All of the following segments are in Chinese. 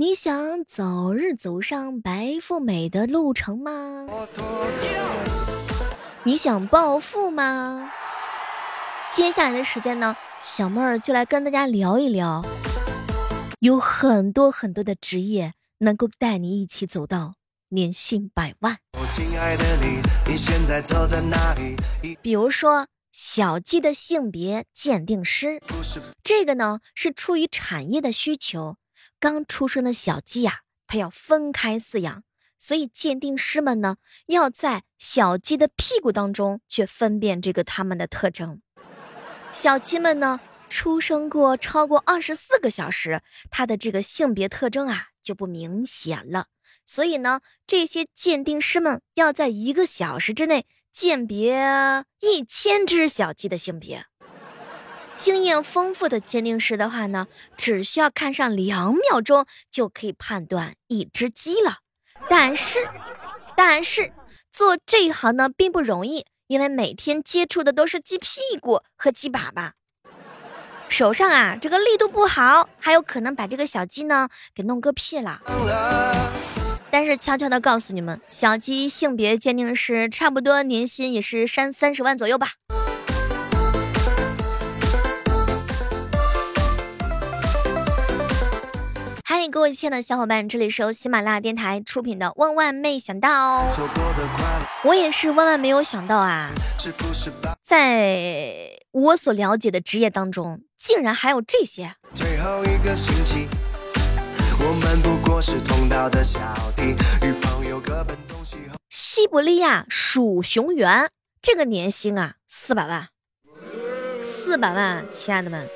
你想早日走上白富美的路程吗？你想暴富吗？接下来的时间呢，小妹儿就来跟大家聊一聊，有很多很多的职业能够带你一起走到年薪百万。比如说。小鸡的性别鉴定师，这个呢是出于产业的需求。刚出生的小鸡呀，它要分开饲养，所以鉴定师们呢要在小鸡的屁股当中去分辨这个它们的特征。小鸡们呢出生过超过二十四个小时，它的这个性别特征啊就不明显了。所以呢，这些鉴定师们要在一个小时之内。鉴别一千只小鸡的性别，经验丰富的鉴定师的话呢，只需要看上两秒钟就可以判断一只鸡了。但是，但是做这一行呢并不容易，因为每天接触的都是鸡屁股和鸡粑粑，手上啊这个力度不好，还有可能把这个小鸡呢给弄个屁了。但是悄悄的告诉你们，小鸡性别鉴定师差不多年薪也是三三十万左右吧。嗨，各位亲爱的小伙伴，这里是由喜马拉雅电台出品的《万万没想到》，我也是万万没有想到啊，在我所了解的职业当中，竟然还有这些。最后一个星期。我们不过是同道的小弟，与朋友各奔东西后。西伯利亚鼠熊猿，这个年薪啊，四百万，四百万，亲爱的们，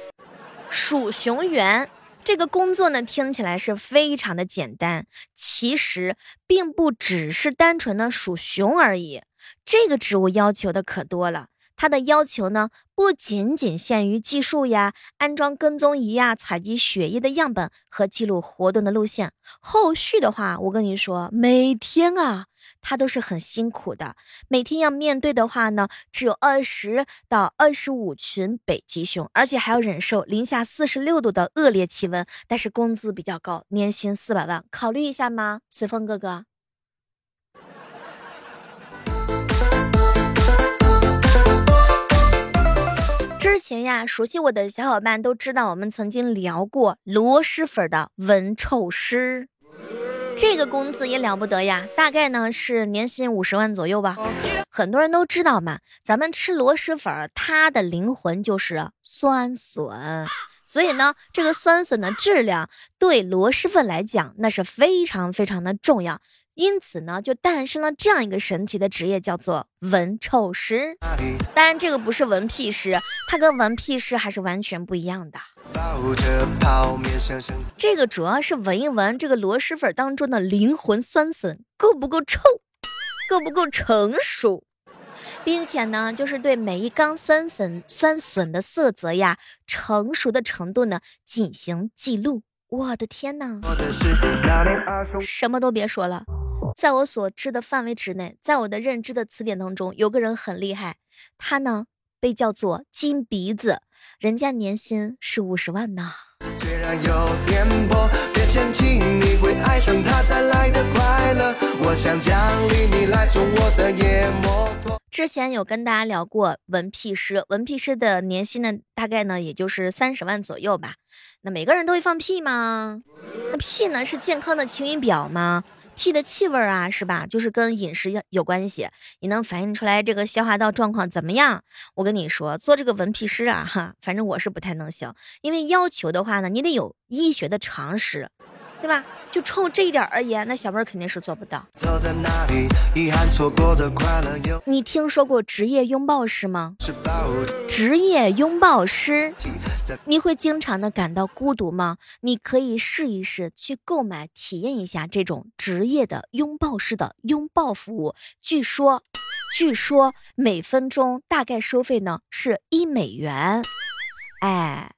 鼠熊员这个工作呢，听起来是非常的简单，其实并不只是单纯的数熊而已，这个职务要求的可多了。它的要求呢，不仅仅限于计数呀，安装跟踪仪呀，采集血液的样本和记录活动的路线。后续的话，我跟你说，每天啊，它都是很辛苦的。每天要面对的话呢，只有二十到二十五群北极熊，而且还要忍受零下四十六度的恶劣气温。但是工资比较高，年薪四百万，考虑一下吗，随风哥哥？前呀，熟悉我的小伙伴都知道，我们曾经聊过螺蛳粉的闻臭师，这个工资也了不得呀，大概呢是年薪五十万左右吧。很多人都知道嘛，咱们吃螺蛳粉，它的灵魂就是酸笋，所以呢，这个酸笋的质量对螺蛳粉来讲，那是非常非常的重要。因此呢，就诞生了这样一个神奇的职业，叫做闻臭师。当然，这个不是闻屁师，它跟闻屁师还是完全不一样的。这个主要是闻一闻这个螺蛳粉当中的灵魂酸笋够不够臭，够不够成熟，并且呢，就是对每一缸酸笋酸笋的色泽呀、成熟的程度呢进行记录。我的天哪，什么都别说了。在我所知的范围之内，在我的认知的词典当中，有个人很厉害，他呢被叫做金鼻子，人家年薪是五十万呢。之前有跟大家聊过文屁师，文屁师的年薪呢，大概呢也就是三十万左右吧。那每个人都会放屁吗？那屁呢是健康的晴雨表吗？屁的气味啊，是吧？就是跟饮食有有关系，你能反映出来这个消化道状况怎么样。我跟你说，做这个闻屁师啊，哈，反正我是不太能行，因为要求的话呢，你得有医学的常识。对吧？就冲这一点而言，那小妹儿肯定是做不到。你听说过职业拥抱师吗？职业拥抱师，你会经常的感到孤独吗？你可以试一试去购买体验一下这种职业的拥抱式的拥抱服务。据说，据说每分钟大概收费呢是一美元。哎，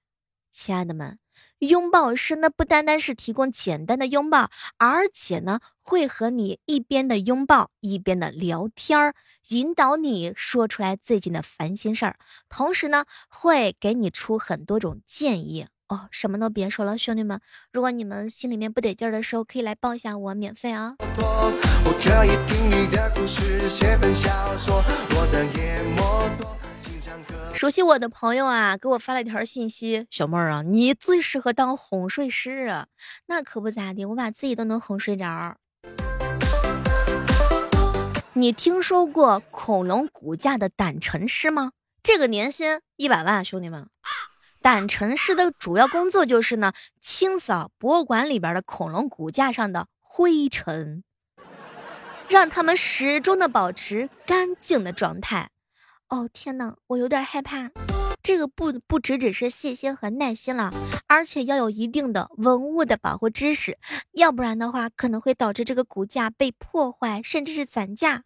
亲爱的们。拥抱师呢，不单单是提供简单的拥抱，而且呢，会和你一边的拥抱一边的聊天儿，引导你说出来最近的烦心事儿，同时呢，会给你出很多种建议。哦，什么都别说了，兄弟们，如果你们心里面不得劲儿的时候，可以来抱一下我，免费啊。熟悉我的朋友啊，给我发了一条信息，小妹儿啊，你最适合当哄睡师，那可不咋的，我把自己都能哄睡着。你听说过恐龙骨架的胆沉师吗？这个年薪一百万，兄弟们。胆沉师的主要工作就是呢，清扫博物馆里边的恐龙骨架上的灰尘，让他们始终的保持干净的状态。哦天哪，我有点害怕。这个不不只只是细心和耐心了，而且要有一定的文物的保护知识，要不然的话可能会导致这个骨架被破坏，甚至是散架。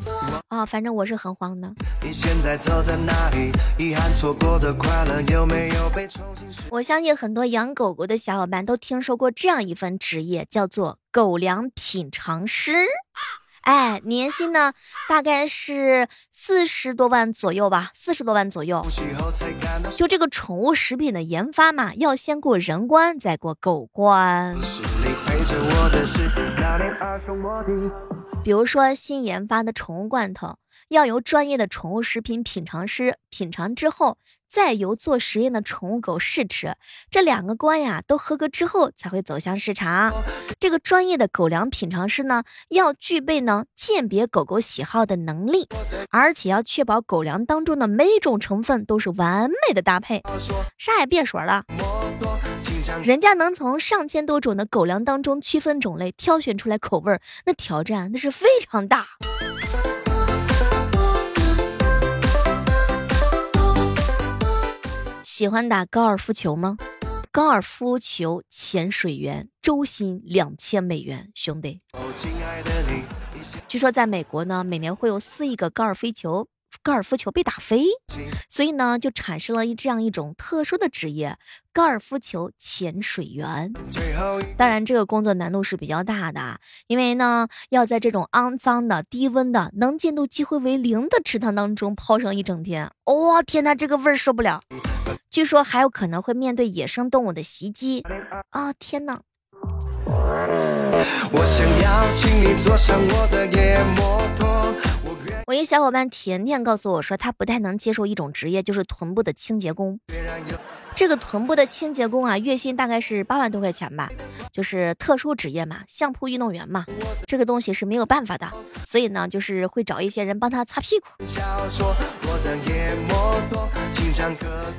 啊，反正我是很慌的。我相信很多养狗狗的小伙伴都听说过这样一份职业，叫做狗粮品尝师。哎，年薪呢大概是四十多万左右吧，四十多万左右。就这个宠物食品的研发嘛，要先过人关，再过狗关。比如说新研发的宠物罐头，要由专业的宠物食品品尝师品尝之后。再由做实验的宠物狗试吃，这两个关呀都合格之后，才会走向市场。这个专业的狗粮品尝师呢，要具备呢鉴别狗狗喜好的能力，而且要确保狗粮当中的每一种成分都是完美的搭配。啥也别说了，人家能从上千多种的狗粮当中区分种类，挑选出来口味儿，那挑战那是非常大。喜欢打高尔夫球吗？高尔夫球潜水员周薪两千美元，兄弟。据说在美国呢，每年会有四亿个高尔夫球。高尔夫球被打飞，所以呢，就产生了一这样一种特殊的职业——高尔夫球潜水员。当然，这个工作难度是比较大的，因为呢，要在这种肮脏的、低温的、能见度几乎为零的池塘当中泡上一整天。哇，天哪，这个味儿受不了！据说还有可能会面对野生动物的袭击。啊，天哪！我想要请你坐上我的野摩托。我一小伙伴甜甜告诉我说，他不太能接受一种职业，就是臀部的清洁工。这个臀部的清洁工啊，月薪大概是八万多块钱吧，就是特殊职业嘛，相扑运动员嘛，这个东西是没有办法的，所以呢，就是会找一些人帮他擦屁股。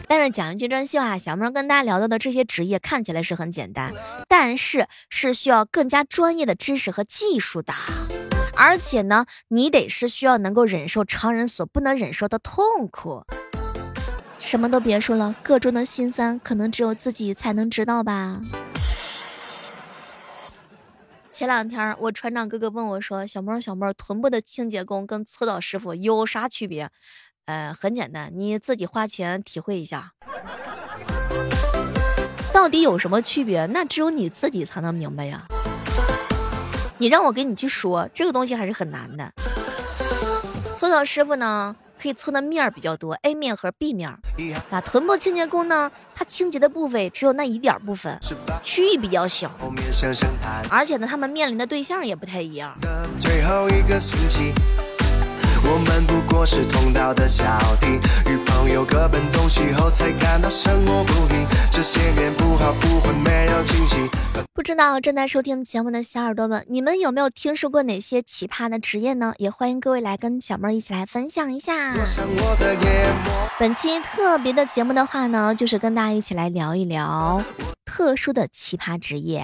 但是讲一句真心话，小妹儿跟大家聊到的这些职业看起来是很简单，但是是需要更加专业的知识和技术的。而且呢，你得是需要能够忍受常人所不能忍受的痛苦。什么都别说了，各中的心酸，可能只有自己才能知道吧。前两天，我船长哥哥问我说：“小猫，小猫，臀部的清洁工跟搓澡师傅有啥区别？”呃，很简单，你自己花钱体会一下，到底有什么区别？那只有你自己才能明白呀。你让我给你去说这个东西还是很难的。搓澡师傅呢，可以搓的面儿比较多，A 面和 B 面。那，臀部清洁工呢，他清洁的部位只有那一点部分，区域比较小。而且呢，他们面临的对象也不太一样。我们不过是同道的小弟，朋友各奔东西后，才感到生活不易。这些年不好不坏，没有惊喜。不知道正在收听节目的小耳朵们，你们有没有听说过哪些奇葩的职业呢？也欢迎各位来跟小妹一起来分享一下。本期特别的节目的话呢，就是跟大家一起来聊一聊特殊的奇葩职业。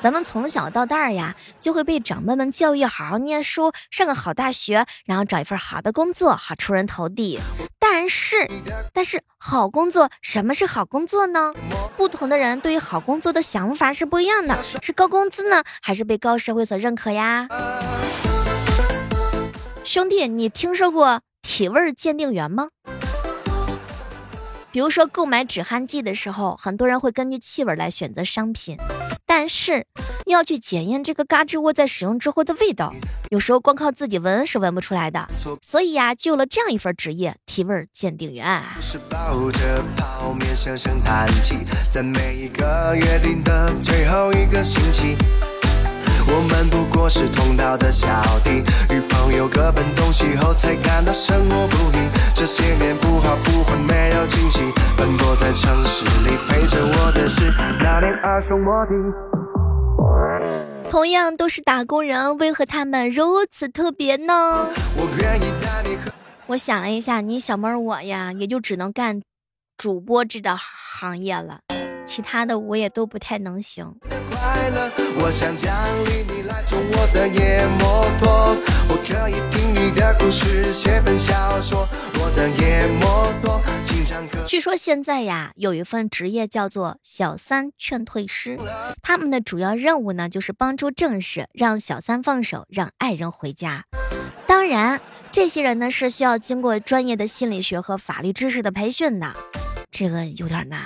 咱们从小到大呀，就会被长辈们教育好好念书，上个好大学，然后找一份好的工作，好出人头地。但是，但是好工作，什么是好工作呢？不同的人对于好工作的想法是不一样的，是高工资呢，还是被高社会所认可呀？兄弟，你听说过体味鉴定员吗？比如说购买止汗剂的时候，很多人会根据气味来选择商品。但是，你要去检验这个嘎吱窝在使用之后的味道，有时候光靠自己闻是闻不出来的。所以呀，就有了这样一份职业——提味鉴定员。我们不过是同道的小弟，与朋友各奔东西后，才感到生活不易。这些年不好不坏，没有惊喜，奔波在城市里，陪着我的是那年二手摩的。同样都是打工人，为何他们如此特别呢？我愿意带你我想了一下，你小妹我呀，也就只能干主播这的行业了。其他的我也都不太能行。据说现在呀，有一份职业叫做小三劝退师，他们的主要任务呢，就是帮助正室让小三放手，让爱人回家。当然，这些人呢是需要经过专业的心理学和法律知识的培训的，这个有点难。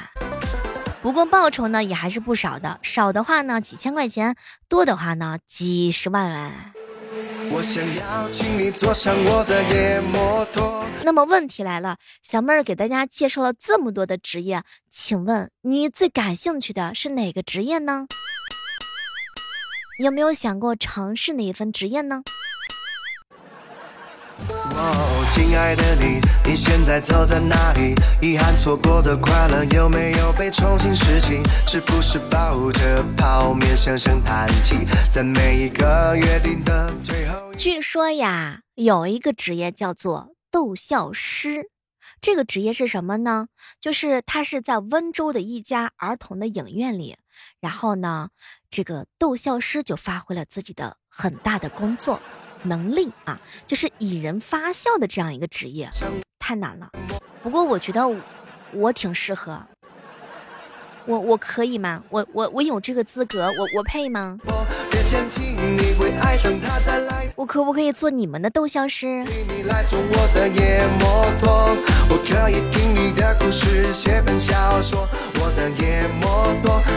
不过报酬呢也还是不少的，少的话呢几千块钱，多的话呢几十万元。那么问题来了，小妹儿给大家介绍了这么多的职业，请问你最感兴趣的是哪个职业呢？你有没有想过尝试哪一份职业呢？亲爱的你，你现在走在哪里？遗憾错过的快乐有没有被重新拾起？是不是抱着泡面声声叹气？在每一个约定的最后。据说呀，有一个职业叫做逗笑师。这个职业是什么呢？就是他是在温州的一家儿童的影院里，然后呢，这个逗笑师就发挥了自己的很大的工作。能力啊，就是引人发笑的这样一个职业，太难了。不过我觉得我挺适合，我我可以吗？我我我有这个资格，我我配吗？我可不可以做你们的逗笑师？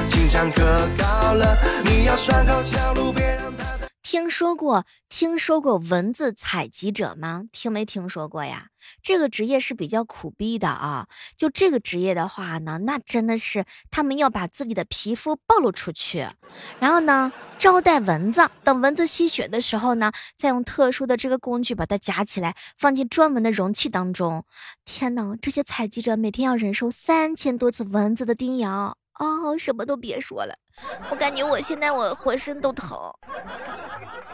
听说听说过听说过蚊子采集者吗？听没听说过呀？这个职业是比较苦逼的啊！就这个职业的话呢，那真的是他们要把自己的皮肤暴露出去，然后呢招待蚊子，等蚊子吸血的时候呢，再用特殊的这个工具把它夹起来，放进专门的容器当中。天哪，这些采集者每天要忍受三千多次蚊子的叮咬啊！什么都别说了，我感觉我现在我浑身都疼。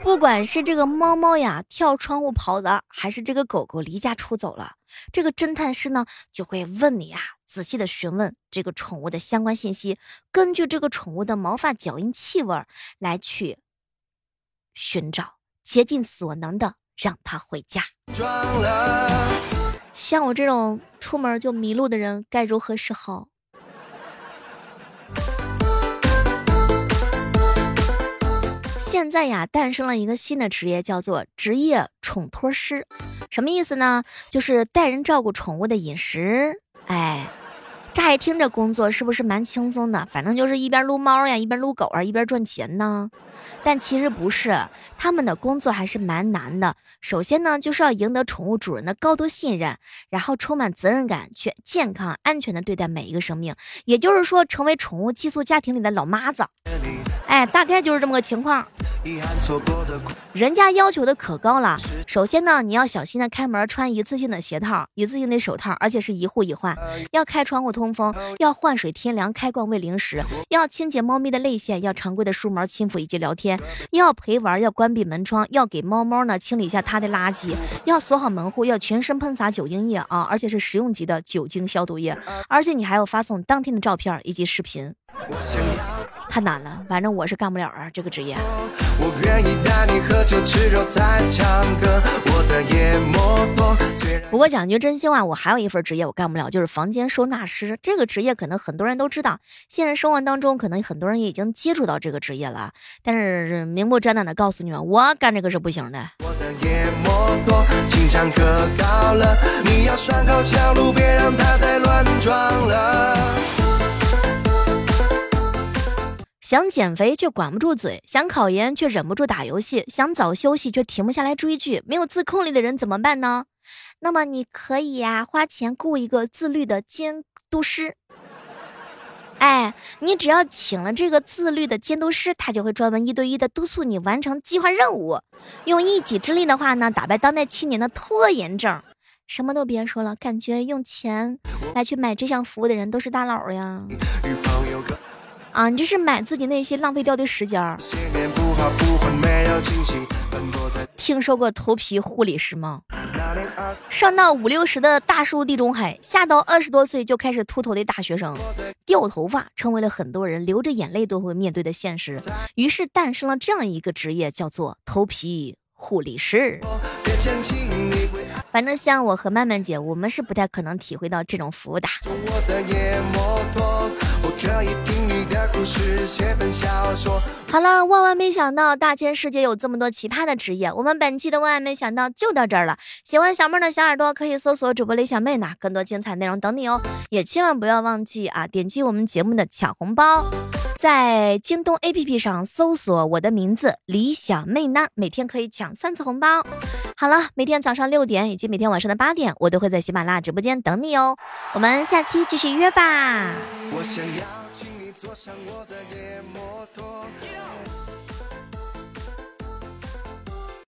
不管是这个猫猫呀跳窗户跑的，还是这个狗狗离家出走了，这个侦探师呢就会问你呀，仔细的询问这个宠物的相关信息，根据这个宠物的毛发、脚印、气味来去寻找，竭尽所能的让它回家。像我这种出门就迷路的人，该如何是好？现在呀，诞生了一个新的职业，叫做职业宠托师。什么意思呢？就是带人照顾宠物的饮食。哎，乍一听这工作是不是蛮轻松的？反正就是一边撸猫呀，一边撸狗啊，一边赚钱呢。但其实不是，他们的工作还是蛮难的。首先呢，就是要赢得宠物主人的高度信任，然后充满责任感，去健康安全的对待每一个生命。也就是说，成为宠物寄宿家庭里的老妈子。哎，大概就是这么个情况。人家要求的可高了。首先呢，你要小心的开门，穿一次性的鞋套，一次性的手套，而且是一户一换。要开窗户通风，要换水添粮，开罐喂零食，要清洁猫咪的泪腺，要常规的梳毛、亲抚以及聊天，要陪玩，要关闭门窗，要给猫猫呢清理一下它的垃圾，要锁好门户，要全身喷洒酒精液啊，而且是食用级的酒精消毒液，而且你还要发送当天的照片以及视频。太难了，反正我是干不了啊这个职业。不过讲句真心话，我还有一份职业我干不了，就是房间收纳师。这个职业可能很多人都知道，现实生活当中可能很多人也已经接触到这个职业了。但是明目张胆的告诉你们，我干这个是不行的。想减肥却管不住嘴，想考研却忍不住打游戏，想早休息却停不下来追剧，没有自控力的人怎么办呢？那么你可以呀，花钱雇一个自律的监督师。哎，你只要请了这个自律的监督师，他就会专门一对一的督促你完成计划任务，用一己之力的话呢，打败当代青年的拖延症。什么都别说了，感觉用钱来去买这项服务的人都是大佬呀。啊，你这是买自己那些浪费掉的时间儿。听说过头皮护理师吗？上到五六十的大叔地中海，下到二十多岁就开始秃头的大学生，掉头发成为了很多人流着眼泪都会面对的现实。于是诞生了这样一个职业，叫做头皮护理师。反正像我和曼曼姐，我们是不太可能体会到这种服务的。好了，万万没想到，大千世界有这么多奇葩的职业。我们本期的万万没想到就到这儿了。喜欢小妹的小耳朵可以搜索主播李小妹呢，更多精彩内容等你哦。也千万不要忘记啊，点击我们节目的抢红包，在京东 APP 上搜索我的名字李小妹呢，每天可以抢三次红包。好了，每天早上六点以及每天晚上的八点，我都会在喜马拉雅直播间等你哦。我们下期继续约吧。我想要请你坐上我的野摩托。